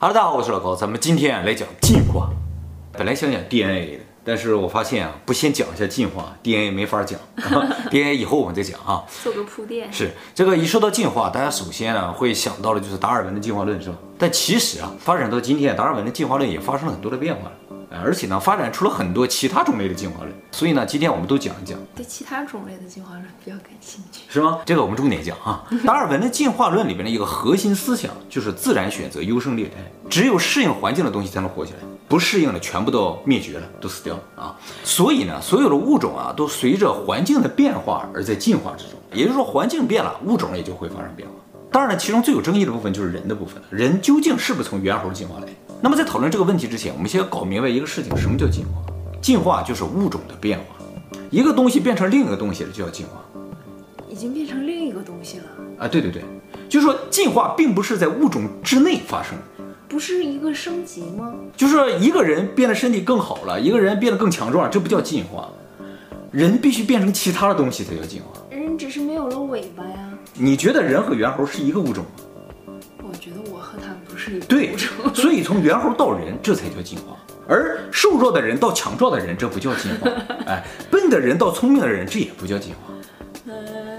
哈喽，大家好，我是老高，咱们今天来讲进化。本来想讲 DNA 的，但是我发现啊，不先讲一下进化，DNA 没法讲，DNA 以后我们再讲啊。做个铺垫。是这个一说到进化，大家首先呢会想到的就是达尔文的进化论，是吧？但其实啊，发展到今天，达尔文的进化论也发生了很多的变化。而且呢，发展出了很多其他种类的进化论，所以呢，今天我们都讲一讲。对其他种类的进化论比较感兴趣，是吗？这个我们重点讲啊。达尔文的进化论里边的一个核心思想就是自然选择优胜劣汰，只有适应环境的东西才能活下来，不适应的全部都灭绝了，都死掉了啊。所以呢，所有的物种啊，都随着环境的变化而在进化之中。也就是说，环境变了，物种也就会发生变化。当然了，其中最有争议的部分就是人的部分了。人究竟是不是从猿猴进化来？那么在讨论这个问题之前，我们先要搞明白一个事情：什么叫进化？进化就是物种的变化，一个东西变成另一个东西了，就叫进化。已经变成另一个东西了啊？对对对，就是说进化并不是在物种之内发生，不是一个升级吗？就是说一个人变得身体更好了，一个人变得更强壮，这不叫进化。人必须变成其他的东西才叫进化。人只是没有了尾巴呀。你觉得人和猿猴是一个物种吗？对，所以从猿猴到人，这才叫进化；而瘦弱的人到强壮的人，这不叫进化。哎，笨的人到聪明的人，这也不叫进化。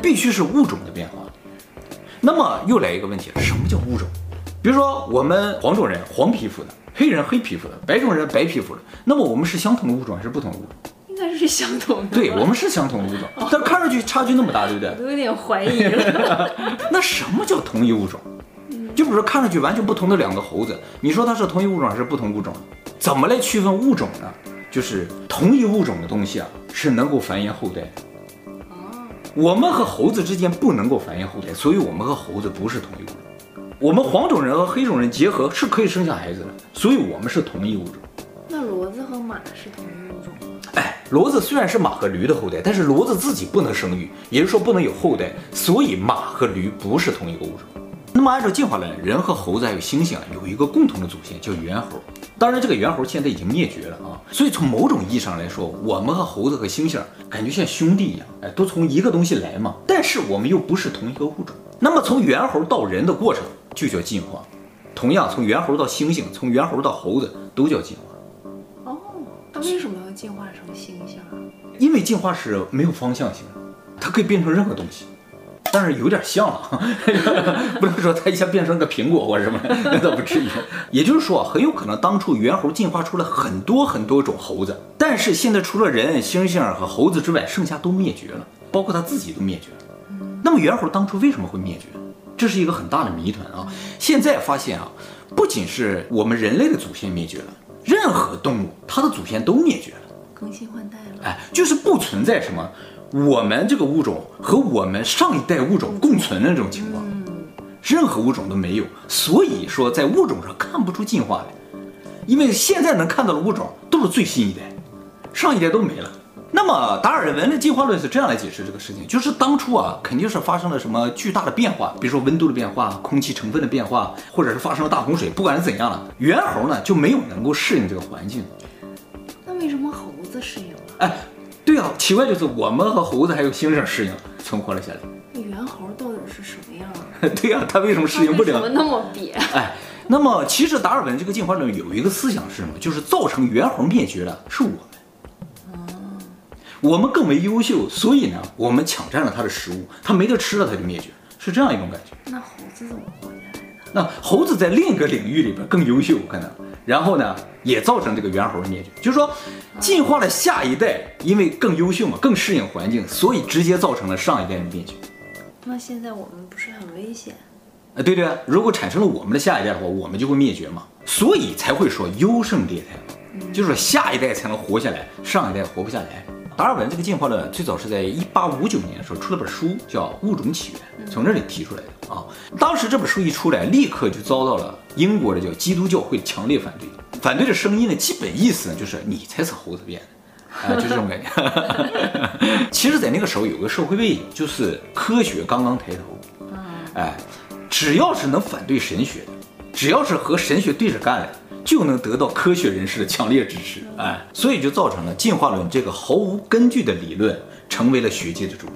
必须是物种的变化。那么又来一个问题了，什么叫物种？比如说我们黄种人黄皮肤的，黑人黑皮肤的，白种人白皮肤的，那么我们是相同的物种还是不同的物种？应该是相同的。对，我们是相同的物种，但看上去差距那么大，对不对？我都有点怀疑了。那什么叫同一物种？就比如说看上去完全不同的两个猴子，你说它是同一物种还是不同物种？怎么来区分物种呢？就是同一物种的东西啊，是能够繁衍后代。哦，我们和猴子之间不能够繁衍后代，所以我们和猴子不是同一物种。我们黄种人和黑种人结合是可以生下孩子的，所以我们是同一物种。那骡子和马是同一物种吗？哎，骡子虽然是马和驴的后代，但是骡子自己不能生育，也就是说不能有后代，所以马和驴不是同一个物种。那么按照进化论，人和猴子还有猩猩啊，有一个共同的祖先叫猿猴。当然，这个猿猴现在已经灭绝了啊。所以从某种意义上来说，我们和猴子和猩猩感觉像兄弟一样，哎，都从一个东西来嘛。但是我们又不是同一个物种。那么从猿猴到人的过程就叫进化。同样，从猿猴到猩猩，从猿猴到猴子都叫进化。哦，那为什么要进化成猩猩啊？因为进化是没有方向性的，它可以变成任何东西。但是有点像了，不能说它一下变成个苹果或者什么，那倒不至于。也就是说，很有可能当初猿猴进化出了很多很多种猴子，但是现在除了人、猩猩和猴子之外，剩下都灭绝了，包括它自己都灭绝了。那么猿猴当初为什么会灭绝？这是一个很大的谜团啊！现在发现啊，不仅是我们人类的祖先灭绝了，任何动物它的祖先都灭绝了，更新换代了。哎，就是不存在什么。我们这个物种和我们上一代物种共存的这种情况，任何物种都没有，所以说在物种上看不出进化来，因为现在能看到的物种都是最新一代，上一代都没了。那么达尔文的进化论是这样来解释这个事情，就是当初啊肯定是发生了什么巨大的变化，比如说温度的变化、空气成分的变化，或者是发生了大洪水，不管是怎样了，猿猴呢就没有能够适应这个环境。那为什么猴子适应了？哎。对啊，奇怪就是我们和猴子还有猩猩适应存活了下来。那猿猴到底是什么样？对呀、啊，它为什么适应不了？怎么那么瘪？哎，那么其实达尔文这个进化论有一个思想是什么？就是造成猿猴灭绝的是我们。嗯，我们更为优秀，所以呢，我们抢占了它的食物，它没得吃了，它就灭绝，是这样一种感觉。那猴子怎么活下来的？那猴子在另一个领域里边更优秀，可能。然后呢，也造成这个猿猴的灭绝，就是说，进化了下一代，因为更优秀嘛，更适应环境，所以直接造成了上一代的灭绝。那现在我们不是很危险？啊，对对，啊如果产生了我们的下一代的话，我们就会灭绝嘛，所以才会说优胜劣汰，就是说下一代才能活下来，上一代活不下来。达尔文这个进化论最早是在一八五九年的时候出了本书，叫《物种起源》，从这里提出来的啊。当时这本书一出来，立刻就遭到了英国的叫基督教会强烈反对。反对的声音呢基本意思呢，就是你才是猴子变的，啊，就这种感觉。其实，在那个时候有个社会背景，就是科学刚刚抬头，哎，只要是能反对神学的，只要是和神学对着干的。就能得到科学人士的强烈支持，哎，所以就造成了进化论这个毫无根据的理论成为了学界的主流。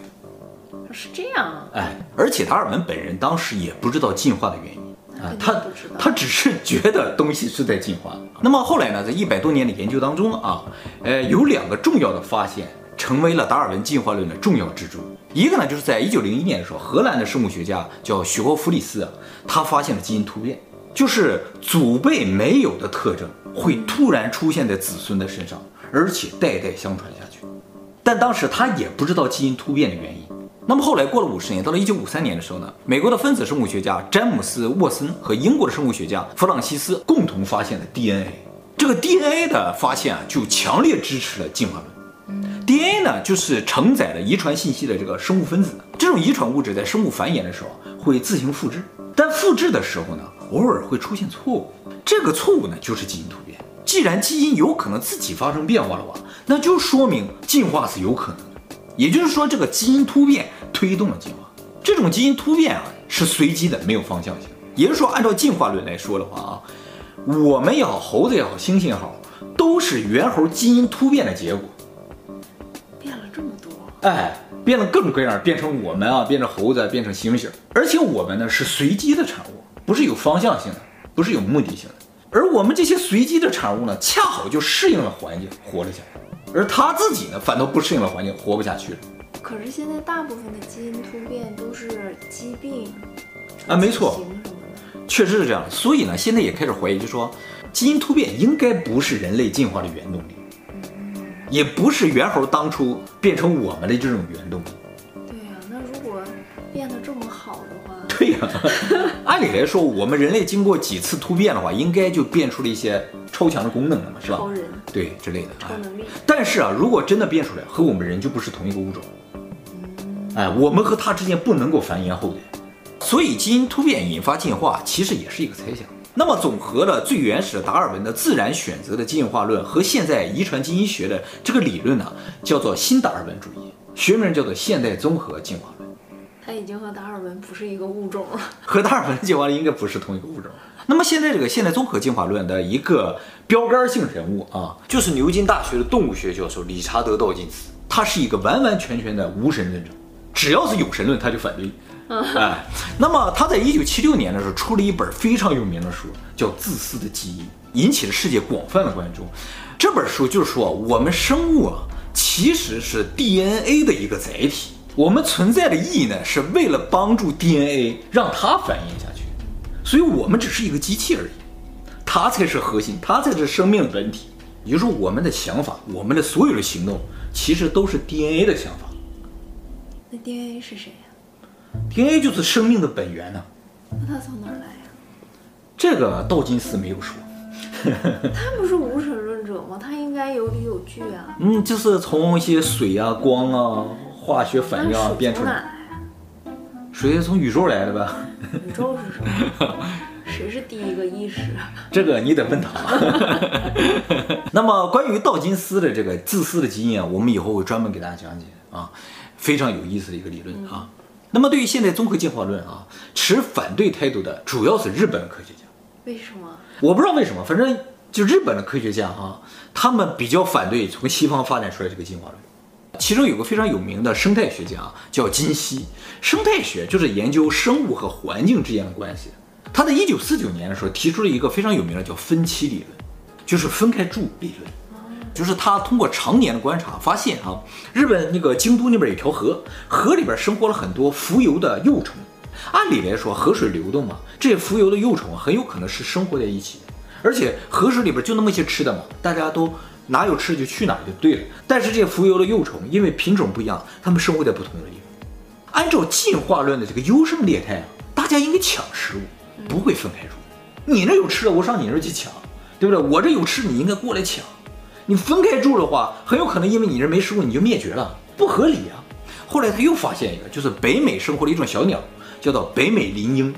是这样啊，哎，而且达尔文本人当时也不知道进化的原因，啊他。他只是觉得东西是在进化。那么后来呢，在一百多年的研究当中啊，呃，有两个重要的发现成为了达尔文进化论的重要支柱。一个呢，就是在一九零一年的时候，荷兰的生物学家叫许霍弗里斯，他发现了基因突变，就是祖辈没有的特征会突然出现在子孙的身上，而且代代相传下去。但当时他也不知道基因突变的原因。那么后来过了五十年，到了一九五三年的时候呢，美国的分子生物学家詹姆斯沃森和英国的生物学家弗朗西斯共同发现了 DNA。这个 DNA 的发现啊，就强烈支持了进化论。DNA 呢，就是承载了遗传信息的这个生物分子。这种遗传物质在生物繁衍的时候会自行复制，但复制的时候呢，偶尔会出现错误。这个错误呢，就是基因突变。既然基因有可能自己发生变化的话，那就说明进化是有可能的。也就是说，这个基因突变推动了进化。这种基因突变啊，是随机的，没有方向性。也就是说，按照进化论来说的话啊，我们也好，猴子也好，猩猩也好，都是猿猴基因突变的结果。变了这么多，哎，变了各种各样，变成我们啊，变成猴子，变成猩猩。而且我们呢是随机的产物，不是有方向性的，不是有目的性的。而我们这些随机的产物呢，恰好就适应了环境，活了下来。而他自己呢，反倒不适应了环境，活不下去了。可是现在大部分的基因突变都是疾病啊，没错，确实是这样。所以呢，现在也开始怀疑，就说基因突变应该不是人类进化的原动力，也不是猿猴当初变成我们的这种原动力。按理来说，我们人类经过几次突变的话，应该就变出了一些超强的功能了嘛，是吧？超人对之类的。哎超能力，但是啊，如果真的变出来，和我们人就不是同一个物种。哎，我们和它之间不能够繁衍后代，所以基因突变引发进化，其实也是一个猜想。那么，总和了最原始的达尔文的自然选择的进化论和现在遗传基因学的这个理论呢，叫做新达尔文主义，学名叫做现代综合进化论。它已经和达尔文不是一个物种了。和达尔文的进化论应该不是同一个物种。那么现在这个现代综合进化论的一个标杆性人物啊，就是牛津大学的动物学教授理查德·道金斯，他是一个完完全全的无神论者，只要是有神论他就反对。哎，那么他在一九七六年的时候出了一本非常有名的书，叫《自私的基因》，引起了世界广泛的关注。这本书就是说，我们生物啊其实是 DNA 的一个载体。我们存在的意义呢，是为了帮助 DNA 让它繁衍下去，所以我们只是一个机器而已，它才是核心，它才是生命的本体。也就是说，我们的想法，我们的所有的行动，其实都是 DNA 的想法。那 DNA 是谁呀、DNA 就是生命的本源呢、那它从哪儿来呀、这个道金斯没有说，他不是无神论者吗？他应该有理有据啊。嗯，就是从一些水啊、光啊、化学反应啊变出来。水从哪来呀、水是从宇宙来的吧？宇宙是什么？谁是第一个意识？这个你得问他。那么关于道金斯的这个自私的基因啊，我们以后会专门给大家讲解啊，非常有意思的一个理论啊。那么对于现代综合进化论啊，持反对态度的主要是日本科学家。为什么？我不知道为什么，反正就日本的科学家啊，他们比较反对从西方发展出来这个进化论。其中有个非常有名的生态学家叫金希，生态学就是研究生物和环境之间的关系。他在一九四九年的时候提出了一个非常有名的叫分期理论，就是分开住理论。就是他通过常年的观察发现啊，日本那个京都那边有条河，河里边生活了很多浮游的幼虫。按理来说，河水流动嘛，这些浮游的幼虫很有可能是生活在一起，而且河水里边就那么些吃的嘛，大家都哪有吃就去哪就对了。但是这些浮游的幼虫因为品种不一样，它们生活在不同的地方。按照进化论的这个优胜劣汰啊，大家应该抢食物，不会分开住。你那有吃的，我上你那去抢，对不对？我这有吃，你应该过来抢。你分开住的话，很有可能因为你这没食物，你就灭绝了，不合理啊。后来他又发现一个，就是北美生活的一种小鸟，叫做北美林鹰，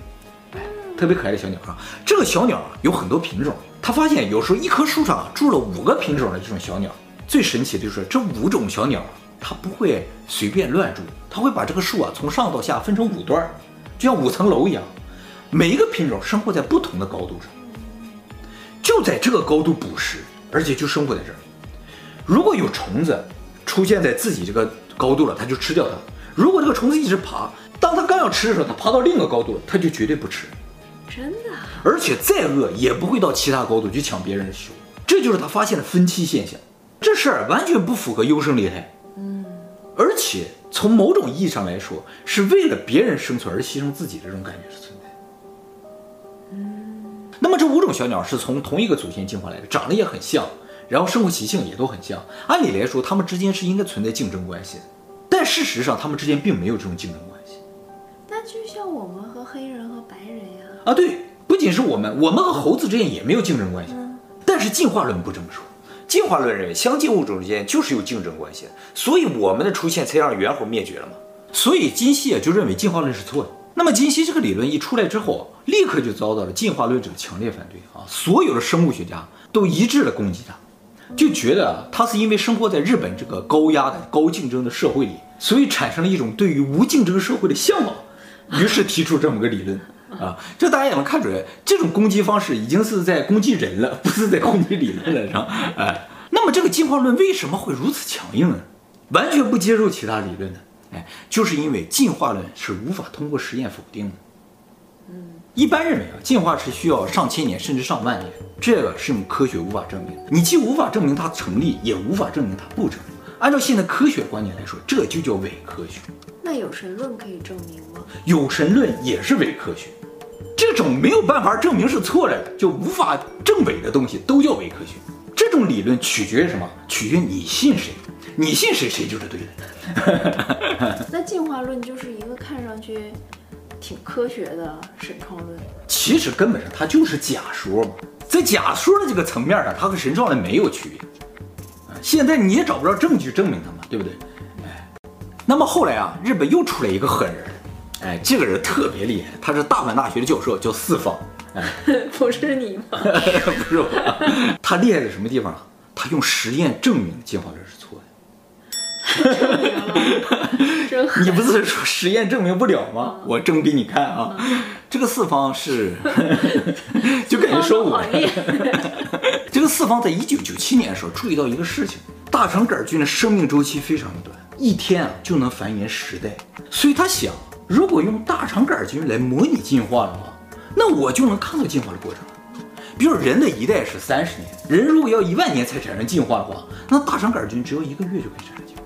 哎，特别可爱的小鸟啊。这个小鸟啊有很多品种，他发现有时候一棵树上住了五个品种的这种小鸟。最神奇的就是这五种小鸟，它不会随便乱住，它会把这个树啊从上到下分成五段，就像五层楼一样，每一个品种生活在不同的高度上，就在这个高度捕食。而且就生活在这儿。如果有虫子出现在自己这个高度了，它就吃掉它；如果这个虫子一直爬，当它刚要吃的时候，它爬到另一个高度了，它就绝对不吃。真的啊？而且再饿也不会到其他高度去抢别人的食物。这就是他发现的分期现象。这事儿完全不符合优胜劣汰。嗯，而且从某种意义上来说，是为了别人生存而牺牲自己的这种感觉是存在。嗯，那么这五种小鸟是从同一个祖先进化来的，长得也很像，然后生活习性也都很像。按理来说，它们之间是应该存在竞争关系的，但事实上，它们之间并没有这种竞争关系。那就像我们和黑人和白。啊，对，不仅是我们，我们和猴子之间也没有竞争关系。嗯，但是进化论不这么说。进化论认为，相近物种之间就是有竞争关系，所以我们的出现才让猿猴灭绝了嘛。所以金希啊就认为进化论是错的。那么金希这个理论一出来之后，立刻就遭到了进化论者的强烈反对啊！所有的生物学家都一致的攻击他，就觉得啊他是因为生活在日本这个高压的高竞争的社会里，所以产生了一种对于无竞争社会的向往，于是提出这么个理论。啊，这大家也能看出来，这种攻击方式已经是在攻击人了，不是在攻击理论了，是吧？哎，那么这个进化论为什么会如此强硬呢？完全不接受其他理论呢？哎，就是因为进化论是无法通过实验否定的。嗯，一般认为啊，进化是需要上千年甚至上万年，这个是用科学无法证明的。你既无法证明它成立，也无法证明它不成立。按照现在科学观念来说，这就叫伪科学。那有神论可以证明吗？有神论也是伪科学。这种没有办法证明是错的，就无法证伪的东西都叫伪科学。这种理论取决于什么？取决于你信谁，你信谁，谁就是对的。那进化论就是一个看上去挺科学的神创论，其实根本上它就是假说嘛，在假说的这个层面上，它和神创论没有区别。现在你也找不着证据证明它嘛，对不对？哎，那么后来啊，日本又出来一个狠人。哎，这个人特别厉害，他是大阪大学的教授，叫四方。哎，不是你吗？不是我。他厉害在什么地方？他用实验证明进化论是错的。证明了，真狠。你不是说实验证明不了吗？我证给你看啊。这个四方是，就感觉说我。这个四方在一九九七年的时候注意到一个事情：大肠杆菌的生命周期非常的短，一天啊就能繁衍十代，所以他想。如果用大肠杆菌来模拟进化的话，那我就能看到进化的过程。比如人的一代是三十年，人如果要一万年才产生进化的话，那大肠杆菌只要一个月就可以产生进化。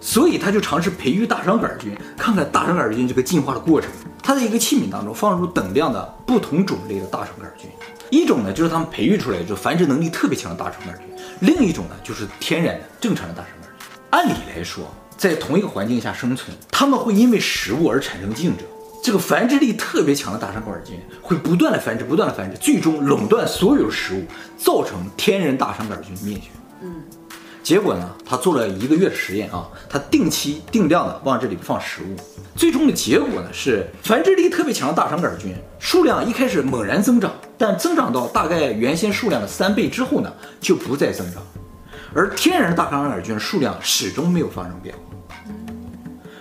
所以他就尝试培育大肠杆菌，看看大肠杆菌这个进化的过程。他在一个器皿当中放入等量的不同种类的大肠杆菌，一种呢就是他们培育出来就繁殖能力特别强的大肠杆菌，另一种呢就是天然的正常的大肠杆菌。按理来说。在同一个环境下生存，他们会因为食物而产生竞争。这个繁殖力特别强的大肠杆菌会不断的繁殖，不断的繁殖，最终垄断所有食物，造成天然大肠杆菌灭绝。嗯，结果呢，他做了一个月的实验啊，他定期定量的往这里放食物，最终的结果呢是繁殖力特别强的大肠杆菌数量一开始猛然增长，但增长到大概原先数量的三倍之后呢，就不再增长。而天然的大肠杆菌数量始终没有发生变化，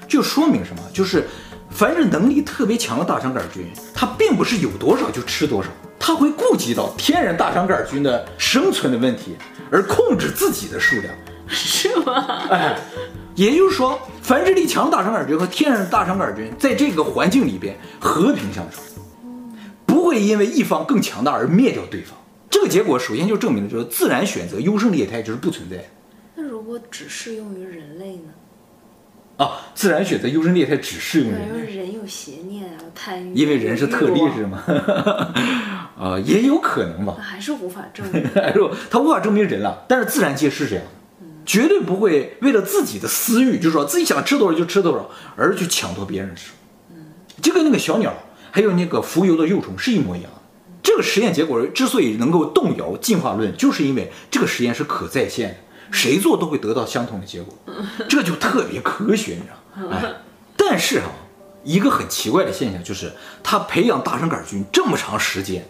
就说明什么？就是繁殖能力特别强的大肠杆菌，它并不是有多少就吃多少，它会顾及到天然大肠杆菌的生存的问题，而控制自己的数量，是吗？哎，也就是说，繁殖力强的大肠杆菌和天然的大肠杆菌在这个环境里边和平相处，不会因为一方更强大而灭掉对方。这个结果首先就证明了，就是自然选择优胜劣汰就是不存在。那如果只适用于人类呢？啊，自然选择优胜劣汰只适用于人类。因为人有邪念啊，贪欲。因为人是特例是吗？啊，也有可能吧。还是无法证明。他无法证明人了，但是自然界是这样，绝对不会为了自己的私欲，就是说自己想吃多少就吃多少，而去抢夺别人的食物。嗯，就跟那个小鸟还有那个浮游的幼虫是一模一样。这个实验结果之所以能够动摇进化论，就是因为这个实验是可再现的，谁做都会得到相同的结果，这就特别科学，你知道吗？哎，但是哈、啊，一个很奇怪的现象就是，他培养大肠杆菌这么长时间，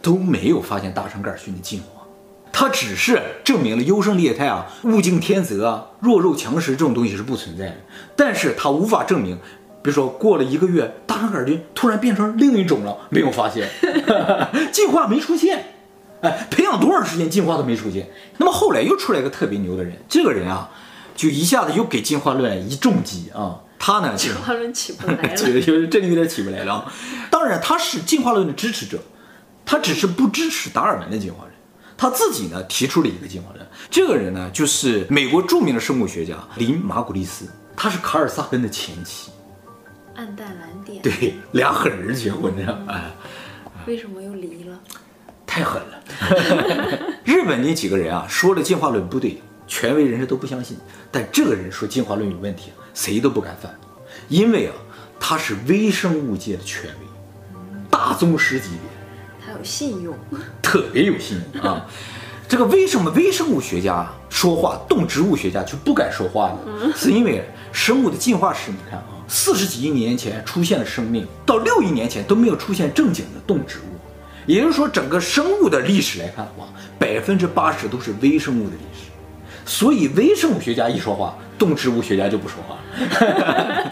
都没有发现大肠杆菌的进化，他只是证明了优胜劣汰啊、物竞天择啊、弱肉强食这种东西是不存在的，但是他无法证明。比如说过了一个月，大肠杆菌突然变成另一种了，没有发现，进化没出现，哎，培养多长时间进化都没出现。那么后来又出来一个特别牛的人，这个人啊，就一下子又给进化论一重击啊，他呢，进化论起不来了，这个就是真的有点起不来了。当然，他是进化论的支持者，他只是不支持达尔文的进化论。他自己呢提出了一个进化论，这个人呢就是美国著名的生物学家林马古利斯，他是卡尔萨根的前妻。暗淡蓝点。对，俩狠人结婚这样哎。为什么又离了？太狠了。日本那几个人啊，说了进化论不对，权威人士都不相信。但这个人说进化论有问题，谁都不敢反驳，因为啊，他是微生物界的权威，大宗师级别，他有信用，特别有信用啊。这个为什么微生物学家说话，动植物学家就不敢说话呢？是因为生物的进化史，你看啊。四十几亿年前出现了生命，到六亿年前都没有出现正经的动植物，也就是说，整个生物的历史来看的话，百分之八十都是微生物的历史。所以微生物学家一说话，动植物学家就不说话了。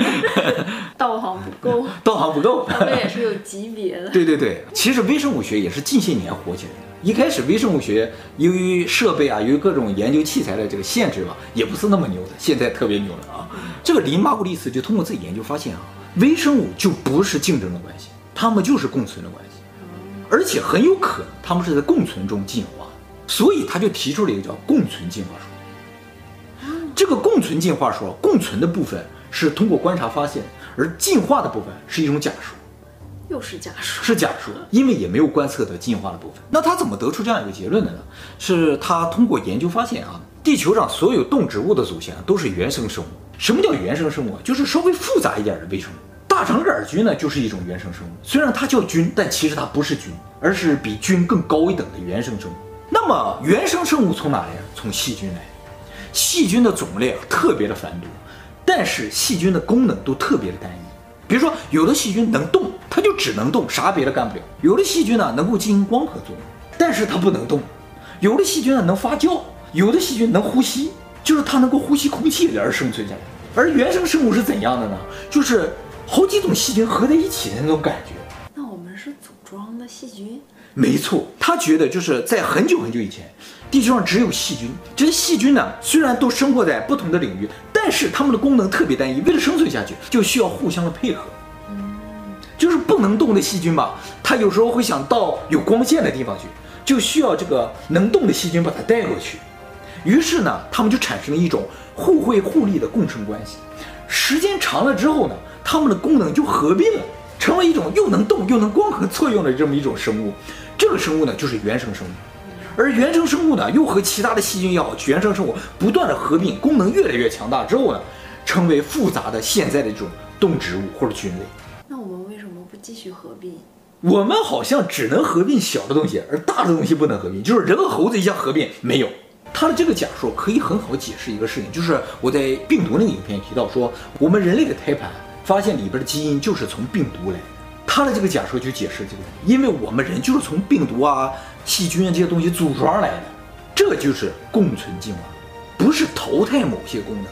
道行不够，道行不够，他们也是有级别的。对对对，其实微生物学也是近些年火起来的。一开始微生物学由于设备啊，由于各种研究器材的这个限制吧，也不是那么牛的。现在特别牛了啊！这个林巴古利斯就通过自己研究发现啊，微生物就不是竞争的关系，它们就是共存的关系，而且很有可能它们是在共存中进化，所以他就提出了一个叫共存进化说。这个共存进化说，共存的部分是通过观察发现，而进化的部分是一种假说。又是假说，是假说，因为也没有观测的进化的部分。那他怎么得出这样一个结论的呢？是他通过研究发现啊，地球上所有动植物的祖先都是原生生物。什么叫原生生物？就是稍微复杂一点的微生物。大肠杆菌呢，就是一种原生生物。虽然它叫菌，但其实它不是菌，而是比菌更高一等的原生生物。那么原生生物从哪来？从细菌来。细菌的种类啊，特别的繁多，但是细菌的功能都特别的单一。比如说，有的细菌能动，它就只能动，啥别的干不了；有的细菌呢，能够进行光合作用，但是它不能动；有的细菌呢，能发酵；有的细菌能呼吸，就是它能够呼吸空气而生存下来。而原生生物是怎样的呢？就是好几种细菌合在一起的那种感觉。那我们是组装的细菌？没错，他觉得就是在很久很久以前，地球上只有细菌。这些细菌呢，虽然都生活在不同的领域，但是它们的功能特别单一。为了生存下去，就需要互相的配合。嗯，就是不能动的细菌吧，它有时候会想到有光线的地方去，就需要这个能动的细菌把它带过去。于是呢，它们就产生了一种互惠互利的共生关系。时间长了之后呢，它们的功能就合并了，成为一种又能动又能光合作用的这么一种生物。这个生物呢，就是原生生物，而原生生物呢，又和其他的细菌也好，原生生物不断的合并，功能越来越强大之后呢，成为复杂的现在的这种动植物或者菌类。那我们为什么不继续合并？我们好像只能合并小的东西，而大的东西不能合并。就是人和猴子一下合并没有。他的这个假说可以很好解释一个事情，就是我在病毒那个影片提到说，我们人类的胎盘发现里边的基因就是从病毒来的。他的这个假说就解释这个因为我们人就是从病毒啊、细菌啊这些东西组装来的，这就是共存进化，不是淘汰某些功能，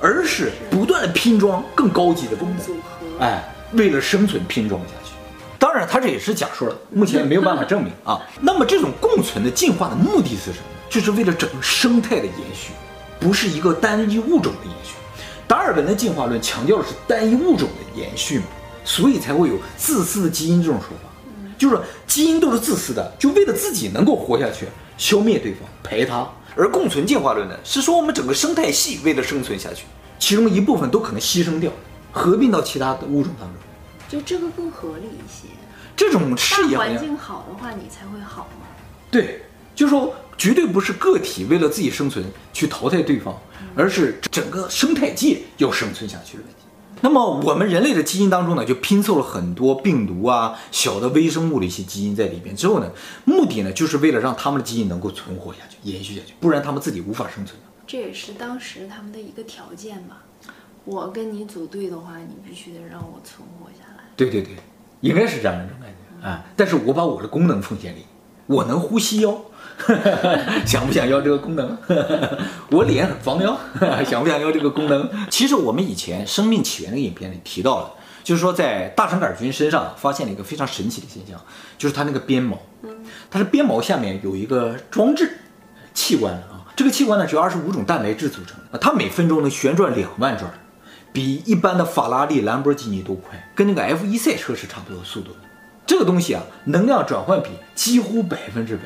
而是不断的拼装更高级的功能，哎，为了生存拼装下去。当然，他这也是假说了，目前没有办法证明啊。那么这种共存的进化的目的是什么？就是为了整个生态的延续，不是一个单一物种的延续。达尔文的进化论强调的是单一物种的延续嘛。所以才会有自私的基因这种说法，就是基因都是自私的，就为了自己能够活下去，消灭对方，排他。而共存进化论呢，是说我们整个生态系为了生存下去，其中一部分都可能牺牲掉，合并到其他的物种当中，就这个更合理一些。这种视野，环境好的话，你才会好吗？对，就是说绝对不是个体为了自己生存去淘汰对方，而是整个生态界要生存下去的问题。那么我们人类的基因当中呢，就拼凑了很多病毒啊、小的微生物的一些基因在里边。之后呢，目的呢，就是为了让他们的基因能够存活下去、延续下去，不然他们自己无法生存。这也是当时他们的一个条件吧。我跟你组队的话，你必须得让我存活下来。对对对，应该是这样一种感觉啊。但是我把我的功能奉献给你，我能呼吸哟。想不想要这个功能？我脸很方哟，想不想要这个功能？其实我们以前《生命起源》的影片里提到了，就是说在大肠杆菌身上发现了一个非常神奇的现象，就是它那个鞭毛，它是鞭毛下面有一个装置器官啊，这个器官呢，是由二十五种蛋白质组成的，它每分钟能旋转两万转，比一般的法拉利、兰博基尼都快，跟那个 F1 赛车是差不多速度的。这个东西啊，能量转换比几乎百分之百，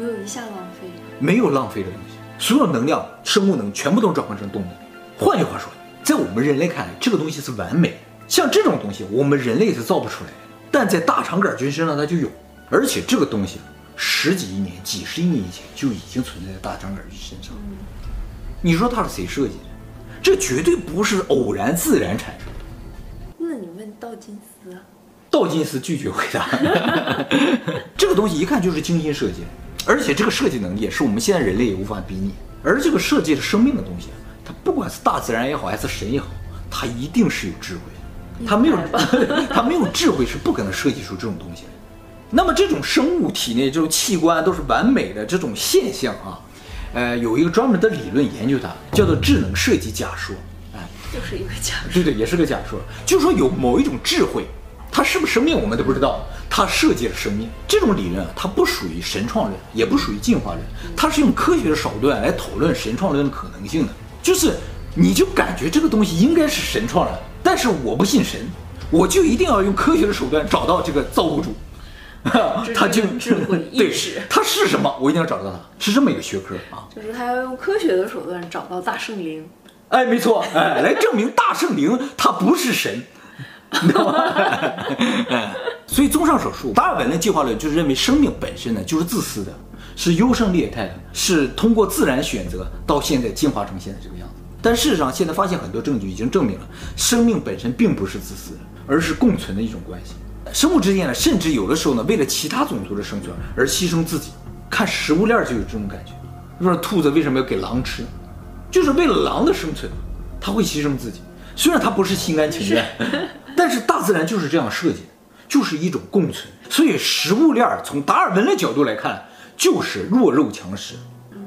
没有一下浪费，没有浪费的东西，所有能量、生物能全部都转换成动能。换句话说，在我们人类看来，这个东西是完美。像这种东西，我们人类是造不出来的，但在大肠杆菌身上它就有，而且这个东西十几亿年、几十亿年以前就已经存在在大肠杆菌身上。你说它是谁设计的？这绝对不是偶然自然产生的。那你问道金斯啊？道金斯拒绝回答。这个东西一看就是精心设计，而且这个设计能力也是我们现在人类也无法比拟。而这个设计的生命的东西，它不管是大自然也好，还是神也好，它一定是有智慧。它没有，它没有智慧是不可能设计出这种东西的。那么这种生物体内这种器官都是完美的这种现象啊，呃，有一个专门的理论研究它，叫做智能设计假说。哎，就是一个假说。对对，也是个假说。就是说有某一种智慧，它是不是生命我们都不知道，它设计了生命。这种理论它不属于神创论，也不属于进化论，它是用科学的手段来讨论神创论的可能性的。就是你就感觉这个东西应该是神创的。但是我不信神，我就一定要用科学的手段找到这个造物主，他就智慧意识，他是什么？我一定要找到他，是这么一个学科啊。就是他要用科学的手段找到大圣灵，哎，没错，哎，来证明大圣灵他不是神，你知道吗？所以综上所述，达尔文的进化论就是认为生命本身呢就是自私的，是优胜劣汰的，是通过自然选择到现在进化成现在这个样子。但事实上，现在发现很多证据已经证明了，生命本身并不是自私的，而是共存的一种关系。生物之间呢，甚至有的时候呢，为了其他种族的生存而牺牲自己。看食物链就有这种感觉。你说兔子为什么要给狼吃？就是为了狼的生存，它会牺牲自己。虽然它不是心甘情愿，但是大自然就是这样设计的，就是一种共存。所以食物链从达尔文的角度来看，就是弱肉强食；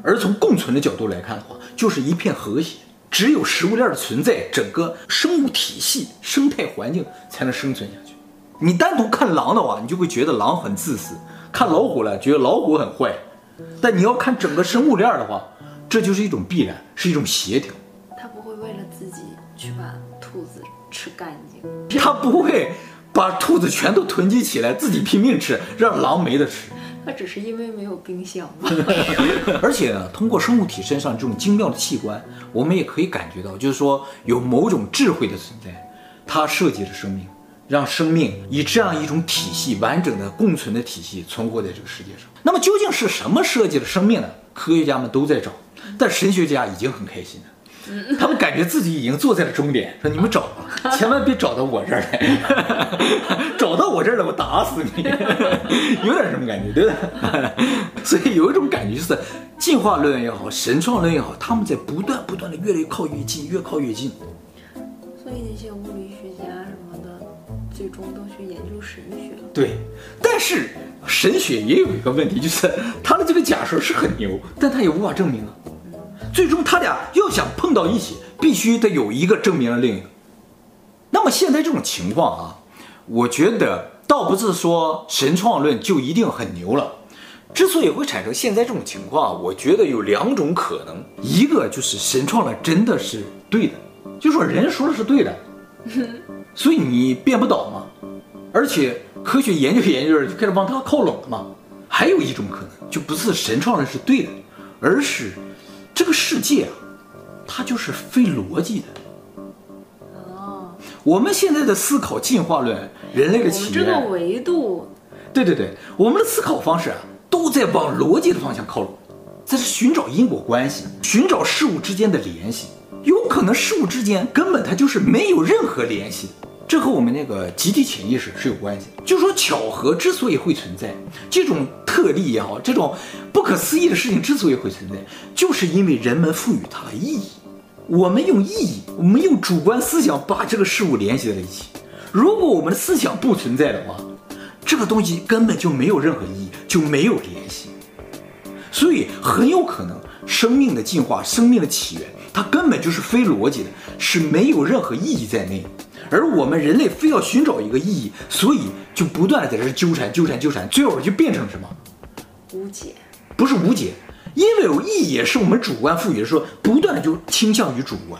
而从共存的角度来看的话，就是一片和谐。只有食物链的存在，整个生物体系、生态环境才能生存下去。你单独看狼的话，你就会觉得狼很自私；看老虎了，觉得老虎很坏。但你要看整个生物链的话，这就是一种必然，是一种协调。他不会为了自己去把兔子吃干净，他不会把兔子全都囤积起来，自己拼命吃，让狼没得吃。那只是因为没有冰箱吗？而且呢，通过生物体身上这种精妙的器官，我们也可以感觉到，就是说有某种智慧的存在，它设计了生命，让生命以这样一种体系完整的共存的体系存活在这个世界上。那么究竟是什么设计了生命呢？科学家们都在找，但神学家已经很开心了。他们感觉自己已经坐在了终点，说：“你们找吧，千万别找到我这儿来，找到我这儿了，我打死你。”有点什么感觉，对吧？所以有一种感觉就是，进化论也好，神创论也好，他们在不断不断的越来越靠越近，越靠越近。所以那些物理学家什么的，最终都去研究神学。对，但是神学也有一个问题，就是他的这个假说是很牛，但他也无法证明啊。最终他俩要想碰到一起，必须得有一个证明了另一个。那么现在这种情况啊，我觉得倒不是说神创论就一定很牛了。之所以会产生现在这种情况，我觉得有两种可能：一个就是神创论真的是对的，就说人说的是对的，所以你变不倒嘛。而且科学研究研究就开始往他靠拢了嘛。还有一种可能，就不是神创论是对的，而是。这个世界啊，它就是非逻辑的。哦，我们现在的思考进化论，人类的起源，这个维度，对对对，我们的思考方式啊，都在往逻辑的方向靠拢，在寻找因果关系，寻找事物之间的联系。有可能事物之间根本它就是没有任何联系。这和我们那个集体潜意识是有关系。就说，巧合之所以会存在，这种特例也好，这种不可思议的事情之所以会存在，就是因为人们赋予它的意义。我们用意义，我们用主观思想把这个事物联系在一起。如果我们的思想不存在的话，这个东西根本就没有任何意义，就没有联系。所以很有可能，生命的进化、生命的起源，它根本就是非逻辑的，是没有任何意义在内。而我们人类非要寻找一个意义，所以就不断的在这纠缠、纠缠、纠缠，最后就变成什么？无解。不是无解，因为有意义也是我们主观赋予的，说不断的就倾向于主观。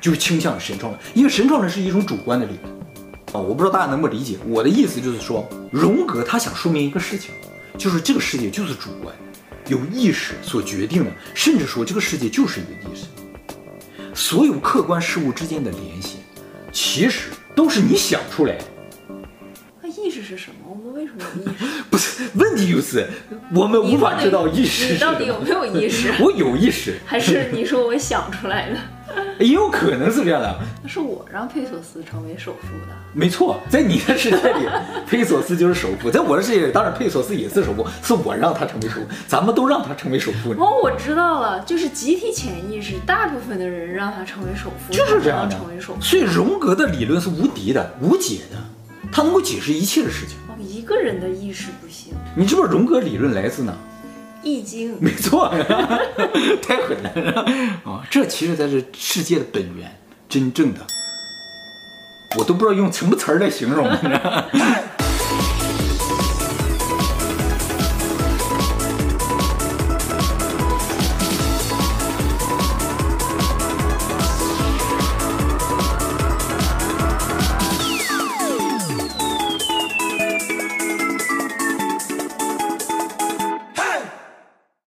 就是倾向于神创论，因为神创论是一种主观的理论。啊，我不知道大家能不能理解。我的意思就是说，荣格他想说明一个事情，就是这个世界就是主观，由意识所决定的，甚至说这个世界就是一个意识。所有客观事物之间的联系，其实都是你想出来的。那意识是什么？我们为什么有意识？不是，问题就是我们无法知道意识。你到底有没有意识？我有意识。还是你说我想出来的？也有可能是这样的。那是我让佩索斯成为首富的。没错，在你的世界里，佩索斯就是首富；在我的世界里，当然佩索斯也是首富，是我让他成为首富，咱们都让他成为首富。哦，我知道了，就是集体潜意识，大部分的人让他成为首富，就是这样的。成为首富。所以荣格的理论是无敌的、无解的，他能够解释一切的事情。哦，一个人的意识不行。你知不知道荣格理论来自哪？易经。没错，太狠了啊！这其实才是世界的本源，真正的。我都不知道用什么词儿来形容，